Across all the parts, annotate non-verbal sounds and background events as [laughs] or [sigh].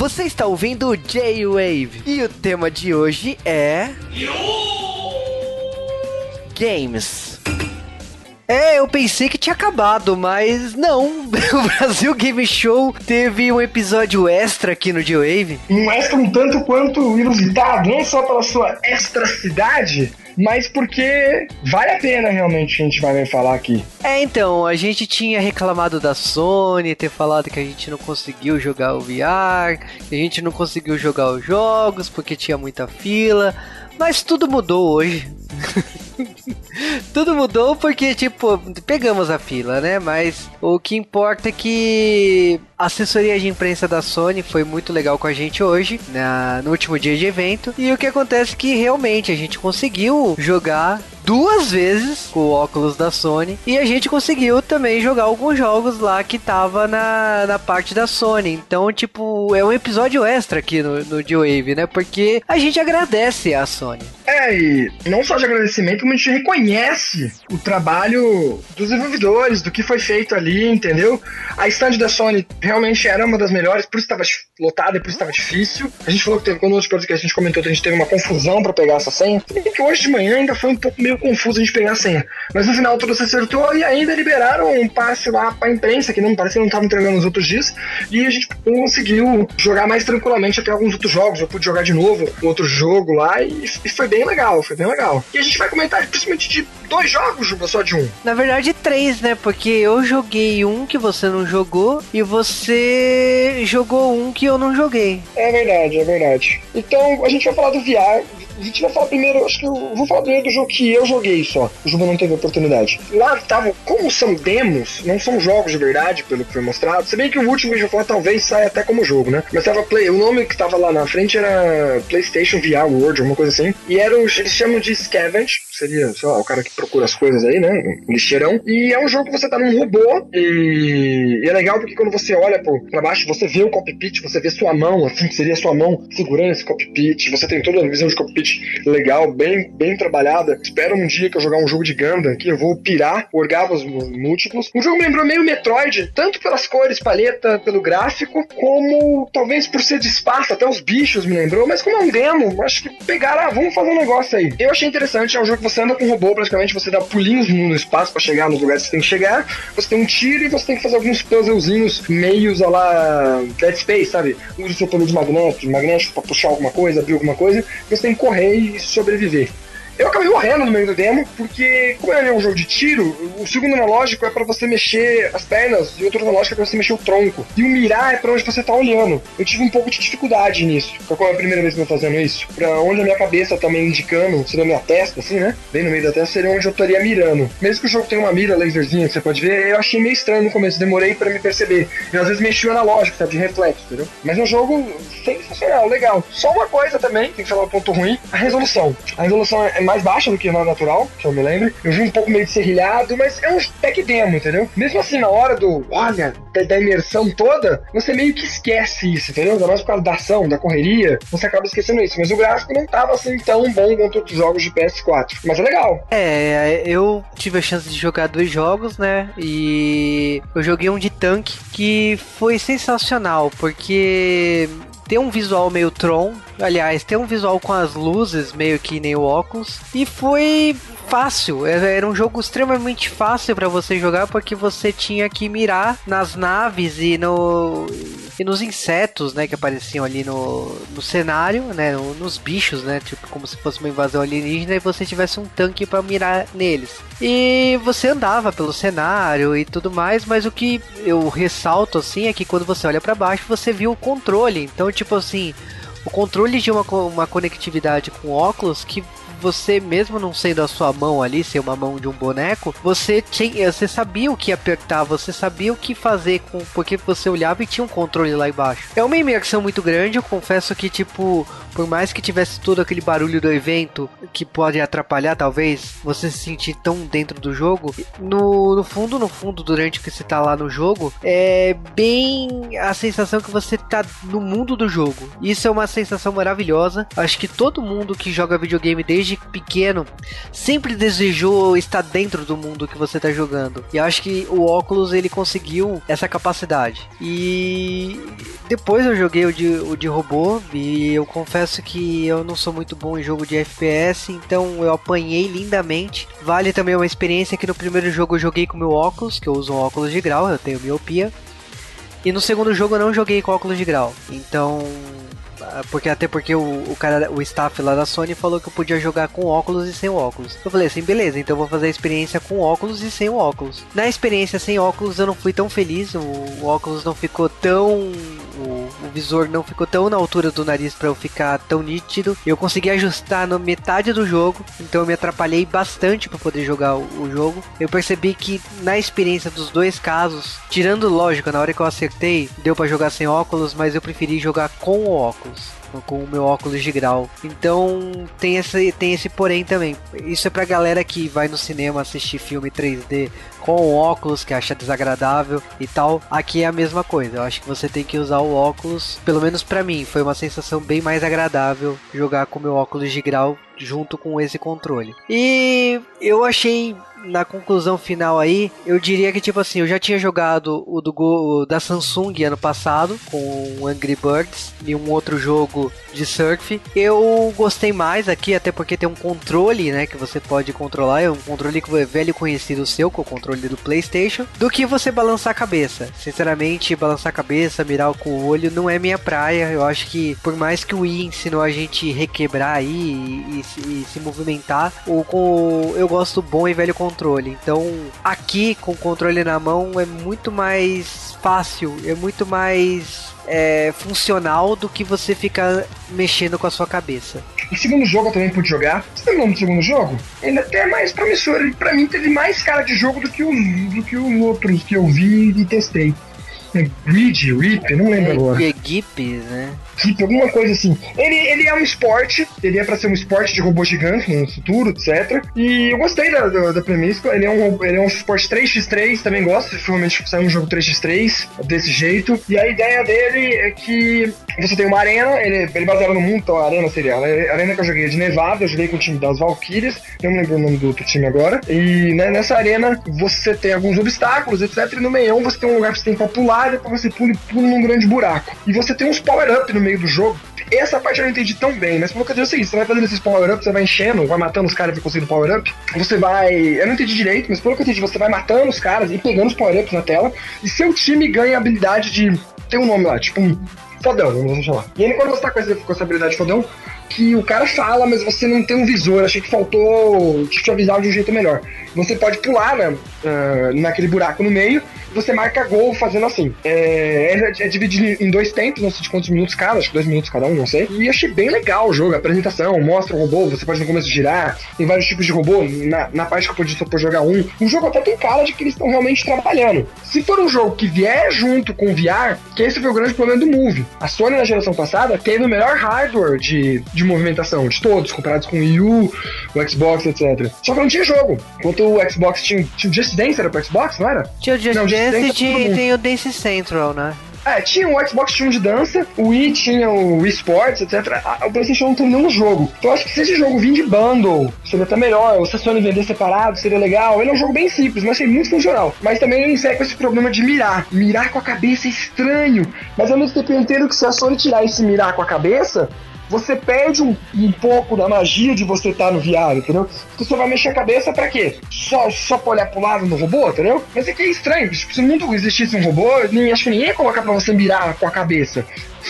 Você está ouvindo J-Wave e o tema de hoje é. Games. É, eu pensei que tinha acabado, mas não. [laughs] O Brasil Game Show teve um episódio extra aqui no J-Wave. Um extra um tanto quanto inusitado, não só pela sua extracidade, mas porque vale a pena realmente a gente vai falar aqui. É, então, a gente tinha reclamado da Sony, ter falado que a gente não conseguiu jogar o VR, que a gente não conseguiu jogar os jogos porque tinha muita fila, mas tudo mudou hoje. [laughs] Tudo mudou porque, tipo, pegamos a fila, né? Mas o que importa é que a assessoria de imprensa da Sony foi muito legal com a gente hoje, na, no último dia de evento. E o que acontece é que realmente a gente conseguiu jogar duas vezes com o óculos da Sony e a gente conseguiu também jogar alguns jogos lá que tava na, na parte da Sony. Então, tipo, é um episódio extra aqui no, no G-Wave, né? Porque a gente agradece a Sony. E não só de agradecimento, como a gente reconhece o trabalho dos desenvolvedores, do que foi feito ali, entendeu? A stand da Sony realmente era uma das melhores, por isso estava lotada e por isso estava difícil. A gente falou que teve, quando outros podcasts a gente comentou que a gente teve uma confusão para pegar essa senha. Que hoje de manhã ainda foi um pouco meio confuso a gente pegar a senha. Mas no final tudo se acertou e ainda liberaram um passe lá pra imprensa, que não parece que não estava entregando nos outros dias. E a gente conseguiu jogar mais tranquilamente até alguns outros jogos. Eu pude jogar de novo outro jogo lá e, e foi bem legal, foi bem legal. E a gente vai comentar principalmente de dois jogos, Juba, só de um. Na verdade, três, né? Porque eu joguei um que você não jogou e você jogou um que eu não joguei. É verdade, é verdade. Então, a gente vai falar do VR, a gente vai falar primeiro, acho que eu vou falar primeiro do jogo que eu joguei só. O Juba não teve oportunidade. Lá estavam, como são demos, não são jogos de verdade, pelo que foi mostrado. Se bem que o último vai falar talvez saia até como jogo, né? Mas tava Play, o nome que tava lá na frente era PlayStation VR World, alguma coisa assim. E era, eles chamam de Scavenge, seria, sei lá, o cara que procura as coisas aí, né? Lixeirão. E é um jogo que você tá num robô e, e é legal porque quando você olha pro, pra baixo, você vê o cockpit, você vê sua mão, assim, que seria sua mão segurando esse cockpit. Você tem toda a visão de cockpit legal, bem, bem trabalhada. Espero um dia que eu jogar um jogo de Gundam que eu vou pirar orgasmos múltiplos. O jogo me lembrou meio Metroid, tanto pelas cores, paleta, pelo gráfico, como talvez por ser de espaço, até os bichos me lembrou, mas como é um demo, acho que pegaram, ah, vamos fazer um negócio aí. Eu achei interessante, é um jogo que você anda com um robô, praticamente você dá pulinhos no espaço para chegar nos lugares que você tem que chegar, você tem um tiro e você tem que fazer alguns puzzlezinhos meios a lá Dead Space, sabe? Usa o seu poder de magnético, magnético pra puxar alguma coisa, abrir alguma coisa, você tem que correr e sobreviver. Eu acabei morrendo no meio do demo, porque, como é um jogo de tiro, o segundo analógico é para você mexer as pernas e o outro analógico é pra você mexer o tronco. E o mirar é pra onde você tá olhando. Eu tive um pouco de dificuldade nisso. Foi a primeira vez que eu tô fazendo isso. Pra onde a minha cabeça tá me indicando, seria a minha testa, assim, né? Bem no meio da testa, seria onde eu estaria mirando. Mesmo que o jogo tenha uma mira laserzinha que você pode ver, eu achei meio estranho no começo, demorei para me perceber. Eu às vezes mexi o analógico, sabe, de reflexo, entendeu? Mas é um jogo sensacional, legal. Só uma coisa também, tem que falar um ponto ruim, a resolução. A resolução é mais baixa do que na natural, que eu me lembro. Eu vi um pouco meio de serrilhado, mas é um tech demo, entendeu? Mesmo assim, na hora do, olha, da, da imersão toda, você meio que esquece isso, entendeu? Ainda mais por causa da ação, da correria, você acaba esquecendo isso. Mas o gráfico não tava assim tão bom quanto outros jogos de PS4. Mas é legal. É, eu tive a chance de jogar dois jogos, né? E eu joguei um de tanque que foi sensacional, porque tem um visual meio Tron, aliás, tem um visual com as luzes meio que nem o óculos, e foi fácil, era um jogo extremamente fácil para você jogar porque você tinha que mirar nas naves e no e nos insetos, né, que apareciam ali no, no cenário, né, nos bichos, né, tipo como se fosse uma invasão alienígena e você tivesse um tanque para mirar neles. E você andava pelo cenário e tudo mais, mas o que eu ressalto assim é que quando você olha para baixo você viu o controle. Então, tipo assim, o controle de uma, uma conectividade com óculos que você mesmo não sendo a sua mão ali, ser uma mão de um boneco, você tinha, você sabia o que apertar, você sabia o que fazer com porque você olhava e tinha um controle lá embaixo. É uma imersão muito grande, eu confesso que tipo por mais que tivesse todo aquele barulho do evento que pode atrapalhar, talvez, você se sentir tão dentro do jogo, no, no fundo, no fundo, durante que você tá lá no jogo, é bem a sensação que você tá no mundo do jogo. Isso é uma sensação maravilhosa. Acho que todo mundo que joga videogame desde pequeno sempre desejou estar dentro do mundo que você tá jogando. E acho que o óculos ele conseguiu essa capacidade. E depois eu joguei o de, o de robô e eu confesso que eu não sou muito bom em jogo de FPS, então eu apanhei lindamente. Vale também uma experiência que no primeiro jogo eu joguei com meu óculos, que eu uso um óculos de grau, eu tenho miopia. E no segundo jogo eu não joguei com óculos de grau. Então porque até porque o, o cara, o staff lá da Sony falou que eu podia jogar com óculos e sem óculos. Eu falei assim, beleza, então vou fazer a experiência com óculos e sem óculos. Na experiência sem óculos eu não fui tão feliz, o, o óculos não ficou tão o, visor não ficou tão na altura do nariz para eu ficar tão nítido. Eu consegui ajustar na metade do jogo, então eu me atrapalhei bastante para poder jogar o, o, jogo. Eu percebi que na experiência dos dois casos, tirando lógica, na hora que eu acertei, deu para jogar sem óculos, mas eu preferi jogar com o óculos com o meu óculos de grau. Então tem esse, tem esse porém também. Isso é pra galera que vai no cinema assistir filme 3D com óculos que acha desagradável e tal. Aqui é a mesma coisa. Eu acho que você tem que usar o óculos, pelo menos para mim, foi uma sensação bem mais agradável jogar com meu óculos de grau junto com esse controle. E eu achei na conclusão final aí, eu diria que tipo assim, eu já tinha jogado o do Go, da Samsung ano passado com Angry Birds e um outro jogo de surf. Eu gostei mais aqui até porque tem um controle, né, que você pode controlar, é um controle que é velho conhecido seu, com o controle do PlayStation, do que você balançar a cabeça. Sinceramente, balançar a cabeça, mirar com o olho não é minha praia. Eu acho que por mais que o Wii ensinou a gente requebrar aí e, e, e se movimentar, o com eu gosto bom e velho controle controle. Então, aqui com o controle na mão é muito mais fácil, é muito mais é, funcional do que você ficar mexendo com a sua cabeça. O segundo jogo eu também pude jogar. Você tem nome do segundo jogo? Ele até é mais promissor. Ele, pra mim, teve mais cara de jogo do que os, do que os outros que eu vi e testei. É Grid, Rip, não lembro é, agora. É Gip, né? Alguma coisa assim. Ele, ele é um esporte, ele é pra ser um esporte de robô gigante no futuro, etc. E eu gostei da, da, da premissa. Ele é, um, ele é um esporte 3x3, também gosto. Provavelmente sair um jogo 3x3 desse jeito. E a ideia dele é que você tem uma arena, ele, ele baseado no mundo, então a arena seria a arena que eu joguei é de Nevada, eu joguei com o time das Valkyrias, não me lembro o nome do outro time agora. E né, nessa arena você tem alguns obstáculos, etc. E no meião você tem um lugar que você tem pra pular depois você pula e pula num grande buraco. E você tem uns power-up no meio do jogo. Essa parte eu não entendi tão bem, mas pelo que eu dizer é você vai fazendo esses power-ups, você vai enchendo, vai matando os caras e conseguindo power-up. Você vai. Eu não entendi direito, mas pelo que eu entendi, você vai matando os caras e pegando os power-ups na tela. E seu time ganha a habilidade de. Tem um nome lá, tipo um fodão, vamos chamar. E aí, quando você tá com essa, com essa habilidade fodão, que o cara fala, mas você não tem um visor. Achei que faltou te avisar de um jeito melhor. Você pode pular né, uh, naquele buraco no meio você marca gol fazendo assim. É, é, é, dividido em dois tempos, não sei de quantos minutos cada, acho que dois minutos cada um, não sei. E achei bem legal o jogo, a apresentação, mostra o robô, você pode no começo girar, tem vários tipos de robô, na, na parte que eu podia só por jogar um. O jogo até tem cara de que eles estão realmente trabalhando. Se for um jogo que vier junto com o VR, que esse foi o grande problema do Move. A Sony na geração passada teve o melhor hardware de, de movimentação de todos, comparados com o Wii U, o Xbox, etc. Só que não tinha jogo. Enquanto o Xbox tinha, tinha o Just Dance era pro Xbox, não era? Tinha o Just não, Dance Dance e tem o Dance Central, né? É, tinha o Xbox tinha um de dança, o Wii tinha o Wii Sports, etc. O PlayStation não tem nenhum jogo. Então acho que se esse jogo vir de bundle, seria até melhor. Ou se a Sony vender separado, seria legal. Ele é um jogo bem simples, mas achei muito funcional. Mas também ele encerra com esse problema de mirar. Mirar com a cabeça é estranho. Mas ao mesmo tempo eu entendo que se a Sony tirar esse mirar com a cabeça, você perde um, um pouco da magia de você estar tá no VR, entendeu? Você só vai mexer a cabeça pra quê? Só, só pra olhar pro lado no robô, entendeu? Mas é que é estranho, tipo, se no mundo existisse um robô, nem, acho que ninguém ia colocar pra você mirar com a cabeça.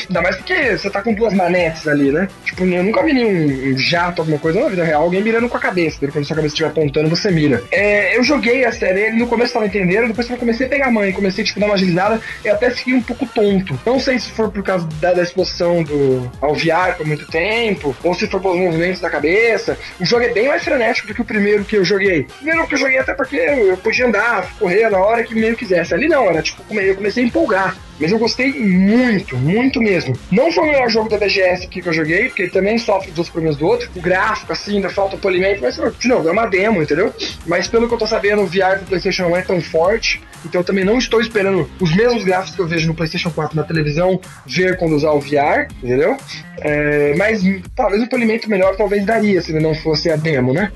Ainda mais porque você tá com duas manetes ali, né? Tipo, eu nunca vi nenhum jato, alguma coisa na vida real, alguém mirando com a cabeça. Quando sua cabeça estiver apontando, você mira. É, eu joguei a série, ele no começo tava entendendo, depois eu comecei a pegar a mãe, comecei tipo, a dar uma agilizada, eu até fiquei um pouco tonto. Não sei se for por causa da, da exposição do, ao VR por muito tempo, ou se for pelos movimentos da cabeça. O jogo é bem mais frenético do que o primeiro que eu joguei. O primeiro que eu joguei até porque eu podia andar, correr na hora que meio quisesse. Ali não, era tipo, eu comecei a empolgar. Mas eu gostei muito, muito mesmo. Não foi o melhor jogo da BGS aqui que eu joguei, porque ele também sofre dos problemas do outro. O gráfico, assim, ainda falta o polimento, mas, novo, é uma demo, entendeu? Mas pelo que eu tô sabendo, o VR do PlayStation não é tão forte, então eu também não estou esperando os mesmos gráficos que eu vejo no PlayStation 4 na televisão ver quando usar o VR, entendeu? É, mas talvez um polimento melhor talvez daria se ele não fosse a demo, né?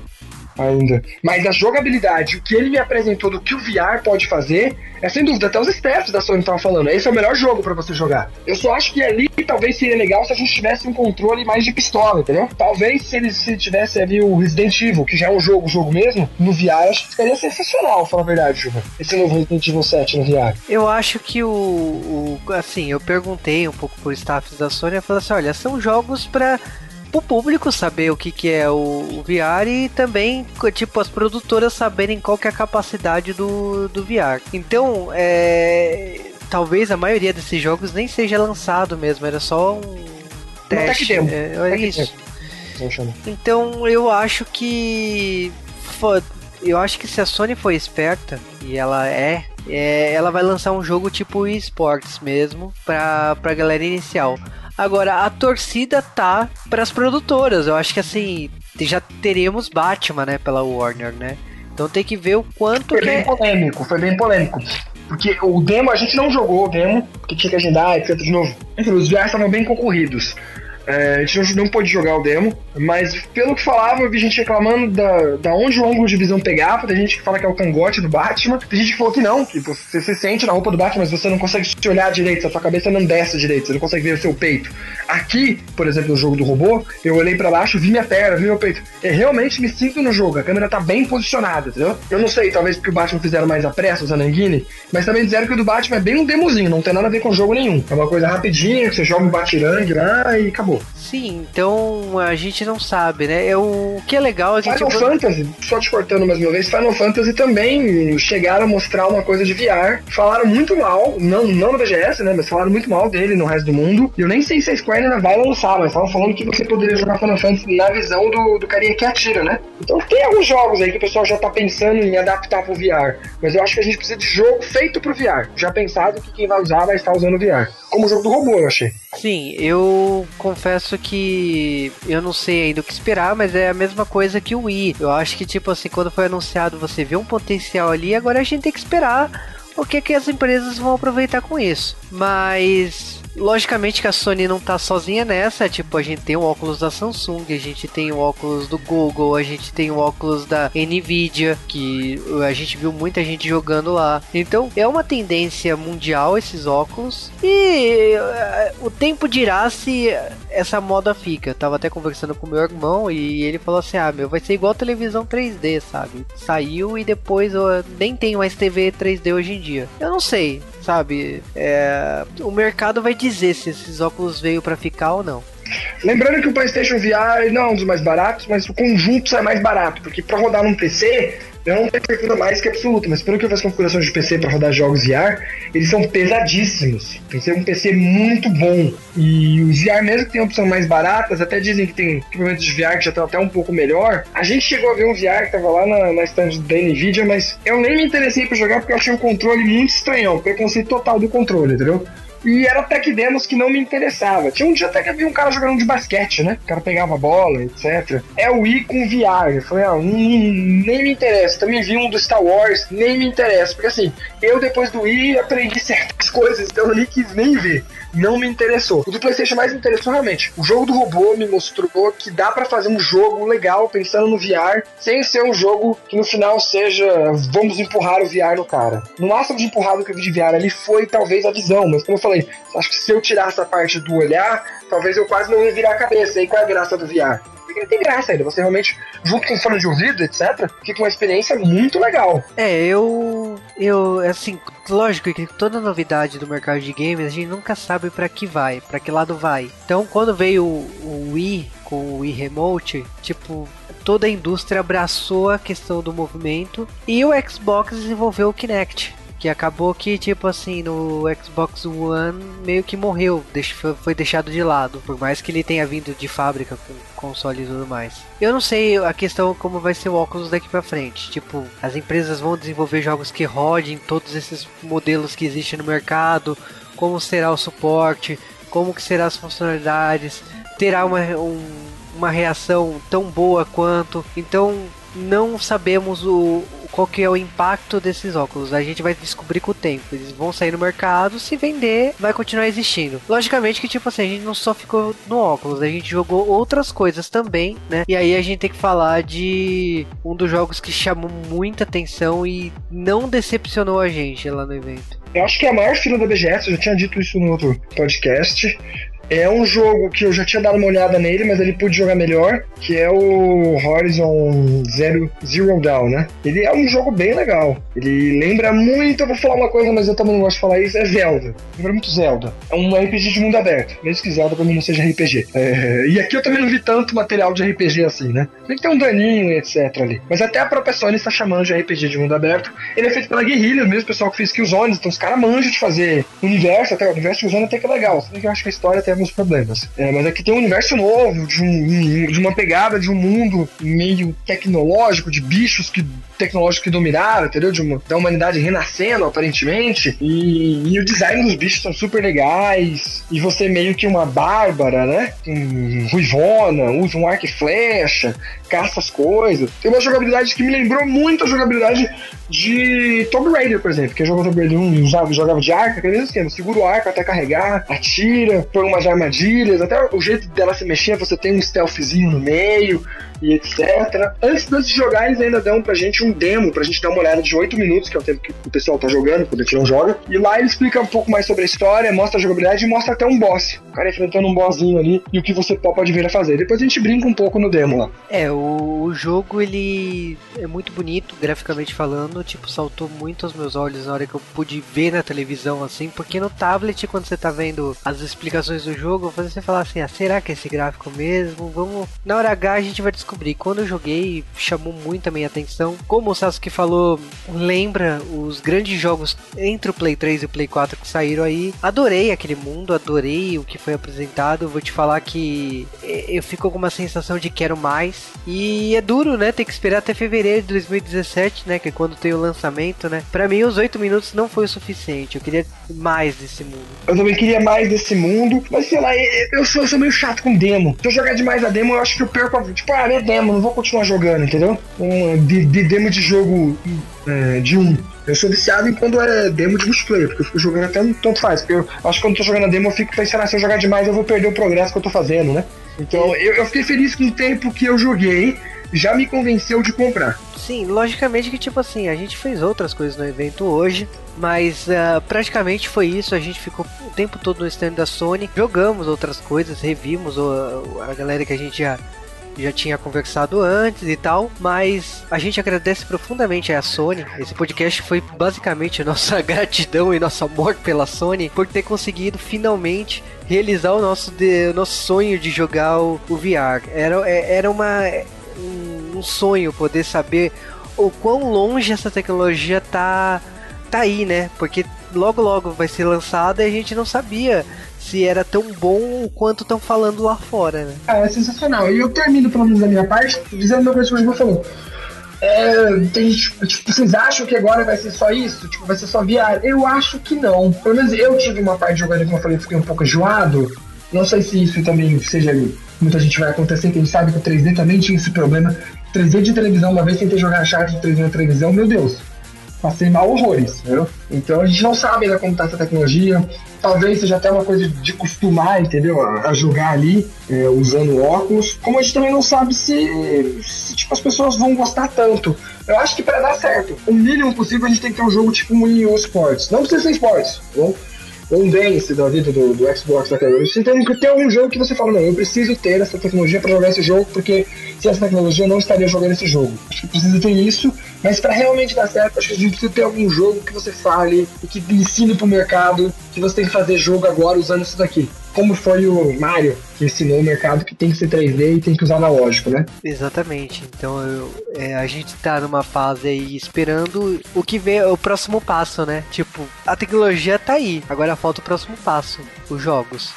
Ainda. Mas a jogabilidade, o que ele me apresentou do que o VR pode fazer, é sem dúvida, até os staffs da Sony estavam falando, esse é o melhor jogo para você jogar. Eu só acho que ali talvez seria legal se a gente tivesse um controle mais de pistola, entendeu? Talvez se ele se tivesse ali o Resident Evil, que já é um jogo, jogo mesmo, no VR, acho que ficaria sensacional, falar a verdade, Juba. Esse novo Resident Evil 7 no VR. Eu acho que o, o assim, eu perguntei um pouco por staffs da Sony e falei assim, olha, são jogos para pro público saber o que, que é o, VR e também, tipo, as produtoras saberem qual que é a capacidade do, do VR. Então, é, talvez a maioria desses jogos nem seja lançado mesmo, era só um teste. É, é isso. Então, eu acho que eu acho que se a Sony for esperta, e ela é, é ela vai lançar um jogo tipo esportes mesmo, pra, pra galera inicial. Agora, a torcida tá para as produtoras. Eu acho que assim, já teremos Batman, né, pela Warner, né? Então tem que ver o quanto foi bem é... polêmico, foi bem polêmico. Porque o demo, a gente não jogou o demo, porque tinha que agendar, etc. De novo. Enfim, os VRs estavam bem concorridos. É, a gente não, pôde jogar o demo, mas pelo que falava, eu vi gente reclamando da, da onde o ângulo de visão pegava. Tem gente que fala que é o cangote do Batman, tem gente que falou que não, que você se sente na roupa do Batman, mas você não consegue se olhar direito, a sua cabeça não desce direito, você não consegue ver o seu peito. Aqui, por exemplo, no jogo do robô, eu olhei para baixo, vi minha perna, vi meu peito. Eu realmente me sinto no jogo, a câmera tá bem posicionada, entendeu? Eu não sei, talvez porque o Batman fizeram mais a pressa, usando a mas também disseram que o do Batman é bem um demozinho, não tem nada a ver com jogo nenhum. É uma coisa rapidinha, que você joga um batirangue lá e acabou. Sim, então a gente não sabe, né? É o que é legal a gente. Final Fantasy, só te cortando mais uma vez, Final Fantasy também chegaram a mostrar uma coisa de VR. Falaram muito mal, não, não no BGS, né? Mas falaram muito mal dele no resto do mundo. E eu nem sei se a Square ainda vai lançar, mas estavam falando que você poderia jogar Final Fantasy na visão do, do carinha que atira, né? Então tem alguns jogos aí que o pessoal já tá pensando em adaptar pro VR. Mas eu acho que a gente precisa de jogo feito pro VR. Já pensado que quem vai usar vai estar usando VR. Como o jogo do robô, eu achei. Sim, eu confesso que eu não sei ainda o que esperar, mas é a mesma coisa que o Wii. Eu acho que, tipo assim, quando foi anunciado, você vê um potencial ali, agora a gente tem que esperar o que, que as empresas vão aproveitar com isso. Mas Logicamente que a Sony não tá sozinha nessa, tipo, a gente tem o óculos da Samsung, a gente tem o óculos do Google, a gente tem o óculos da Nvidia, que a gente viu muita gente jogando lá. Então, é uma tendência mundial esses óculos e uh, o tempo dirá se essa moda fica. Eu tava até conversando com meu irmão e ele falou assim: "Ah, meu, vai ser igual televisão 3D, sabe? Saiu e depois eu nem tenho mais TV 3D hoje em dia". Eu não sei, sabe? É, o mercado vai dizer se esses óculos veio para ficar ou não. Lembrando que o PlayStation VR não é um dos mais baratos, mas o conjunto sai mais barato, porque para rodar num PC eu não tenho certeza mais que absoluta, mas pelo que eu vi configurações de PC para rodar jogos VR, eles são pesadíssimos. Tem que ser um PC muito bom. E os VR, mesmo que tenham opções mais baratas, até dizem que tem equipamentos de VR que já estão até um pouco melhor. A gente chegou a ver um VR que tava lá na, na stand da Nvidia, mas eu nem me interessei para jogar porque eu achei um controle muito estranhão. Preconceito total do controle, entendeu? E era tech demos que não me interessava. Tinha um dia até que havia um cara jogando de basquete, né? O cara pegava bola, etc. É o Wii com VR. Eu falei, ah, nem me interessa. Também vi um do Star Wars, nem me interessa. Porque assim, eu depois do Wii aprendi certas [laughs] coisas, então eu nem quis nem ver não me interessou. O do PlayStation mais me interessou realmente. O jogo do robô me mostrou que dá para fazer um jogo legal pensando no VR, sem ser um jogo que no final seja vamos empurrar o VR no cara. No máximo de empurrado que eu vi de VR ali foi talvez a visão, mas como eu falei, acho que se eu tirar essa parte do olhar, talvez eu quase não ia virar a cabeça. E qual é a graça do VR? Ele tem graça ainda. Você realmente, junto com fone de ouvido, etc., fica uma experiência muito legal. É, eu. Eu, assim, lógico que toda novidade do mercado de games a gente nunca sabe para que vai, para que lado vai. Então, quando veio o Wii com o Wii Remote, tipo, toda a indústria abraçou a questão do movimento e o Xbox desenvolveu o Kinect. Que acabou que, tipo assim, no Xbox One meio que morreu, foi deixado de lado, por mais que ele tenha vindo de fábrica com console e tudo mais. Eu não sei a questão como vai ser o óculos daqui para frente. Tipo, as empresas vão desenvolver jogos que rodem todos esses modelos que existem no mercado, como será o suporte, como que serão as funcionalidades, terá uma, um, uma reação tão boa quanto. Então não sabemos o, qual que é o impacto desses óculos. A gente vai descobrir com o tempo. Eles vão sair no mercado, se vender, vai continuar existindo. Logicamente que, tipo assim, a gente não só ficou no óculos, a gente jogou outras coisas também, né? E aí a gente tem que falar de um dos jogos que chamou muita atenção e não decepcionou a gente lá no evento. Eu acho que é a maior fila da BGS, eu já tinha dito isso no outro podcast. É um jogo que eu já tinha dado uma olhada nele, mas ele pude jogar melhor, que é o Horizon Zero, Zero Dawn, né? Ele é um jogo bem legal. Ele lembra muito, eu vou falar uma coisa, mas eu também não gosto de falar isso, é Zelda. Lembra muito Zelda. É um RPG de mundo aberto, mesmo que Zelda pra mim não seja RPG. É... e aqui eu também não vi tanto material de RPG assim, né? Tem que ter um daninho e etc ali. Mas até a própria Sony está chamando de RPG de mundo aberto. Ele é feito pela Guerrilla, mesmo pessoal que fez Killzone, então os caras manjam de fazer universo, até o universo de Killzone até que é legal. Só que eu acho que a história tem alguns problemas. É, mas aqui tem um universo novo, de, um, de uma pegada de um mundo meio tecnológico, de bichos que tecnológicos que dominaram, entendeu? De uma, da humanidade renascendo, aparentemente. E, e, o design dos bichos são super legais. E você meio que uma bárbara, né? Um, ruivona, usa um arco e flecha, caça as coisas. Tem uma jogabilidade que me lembrou muito a jogabilidade de Tomb Raider, por exemplo, que jogava Tomb Raider 1 usava, jogava de arco, aquele mesmo esquema, segura o arco até carregar, atira, põe umas armadilhas, até o jeito dela se mexer, você tem um stealthzinho no meio, e etc. Antes, de jogar, eles ainda dão pra gente um demo, pra gente dar uma olhada de 8 minutos, que é o tempo que o pessoal tá jogando, quando a gente não joga. E lá ele explica um pouco mais sobre a história, mostra a jogabilidade e mostra até um boss. O cara enfrentando um bossinho ali e o que você pode vir a fazer. Depois a gente brinca um pouco no demo lá. É, o, o jogo ele é muito bonito, graficamente falando, tipo, saltou muito aos meus olhos na hora que eu pude ver na televisão, assim, porque no tablet, quando você tá vendo as explicações do jogo, você fala assim, ah, será que é esse gráfico mesmo? Vamos. Na hora H a gente vai descobrir. Quando eu joguei, chamou muito a minha atenção. Como o Sasuke falou, lembra os grandes jogos entre o Play 3 e o Play 4 que saíram aí. Adorei aquele mundo, adorei o que foi apresentado. Vou te falar que eu fico com uma sensação de quero mais. E é duro, né? Ter que esperar até fevereiro de 2017, né? Que é quando tem o lançamento, né? Pra mim, os 8 minutos não foi o suficiente. Eu queria mais desse mundo. Eu também queria mais desse mundo. Mas sei lá, eu sou, eu sou meio chato com demo. Se eu jogar demais a demo, eu acho que eu perco a. Tipo, ah, é demo, não vou continuar jogando, entendeu? Um, de, de demo de jogo é, de um. Eu sou viciado em quando é demo de multiplayer, porque eu fico jogando até tanto faz. Porque eu acho que quando eu tô jogando a demo, eu fico pensando, ah, se eu jogar demais, eu vou perder o progresso que eu tô fazendo, né? Então eu, eu fiquei feliz com o tempo que eu joguei, já me convenceu de comprar. Sim, logicamente que, tipo assim, a gente fez outras coisas no evento hoje, mas uh, praticamente foi isso. A gente ficou o tempo todo no stand da Sony, jogamos outras coisas, revimos o, a galera que a gente já já tinha conversado antes e tal, mas a gente agradece profundamente a Sony. Esse podcast foi basicamente nossa [laughs] gratidão e nosso amor pela Sony por ter conseguido finalmente realizar o nosso, de, o nosso sonho de jogar o, o VR. Era, é, era uma, um, sonho poder saber o quão longe essa tecnologia tá, tá aí, né? Porque logo logo vai ser lançada e a gente não sabia se era tão bom quanto estão falando lá fora, né? É, é sensacional. E eu termino, pelo menos da minha parte, dizendo uma coisa que o João falou. É, tem, tipo, vocês acham que agora vai ser só isso? Tipo, vai ser só VR? Eu acho que não. Pelo menos eu tive uma parte jogando, como eu falei, fiquei um pouco enjoado. Não sei se isso também seja muita gente vai acontecer, que a gente sabe que o 3D também tinha esse problema. 3D de televisão, uma vez tentei jogar Uncharted 3D na televisão, meu Deus, passei mal horrores, entendeu? Então a gente não sabe ainda como tá essa tecnologia. Talvez seja até uma coisa de costumar, entendeu? A, jogar ali, é, usando óculos. Como a gente também não sabe se, se tipo, as pessoas vão gostar tanto. Eu acho que para dar certo, o mínimo possível a gente tem que ter um jogo tipo um EO Sports. Não precisa ser esportes, tá bom? Um dance da vida do, do Xbox daquela Você tem que ter um jogo que você fala, não, eu preciso ter essa tecnologia para jogar esse jogo, porque sem essa tecnologia eu não estaria jogando esse jogo. Acho que precisa ter isso, mas para realmente dar certo, acho que a gente precisa ter algum jogo que você fale e que ensine pro mercado que você tem que fazer jogo agora usando isso daqui como foi o Mario, que ensinou o mercado que tem que ser 3D e tem que usar analógico, né? Exatamente. Então eu, é, a gente tá numa fase aí esperando o que vem, o próximo passo, né? Tipo, a tecnologia tá aí, agora falta o próximo passo, os jogos.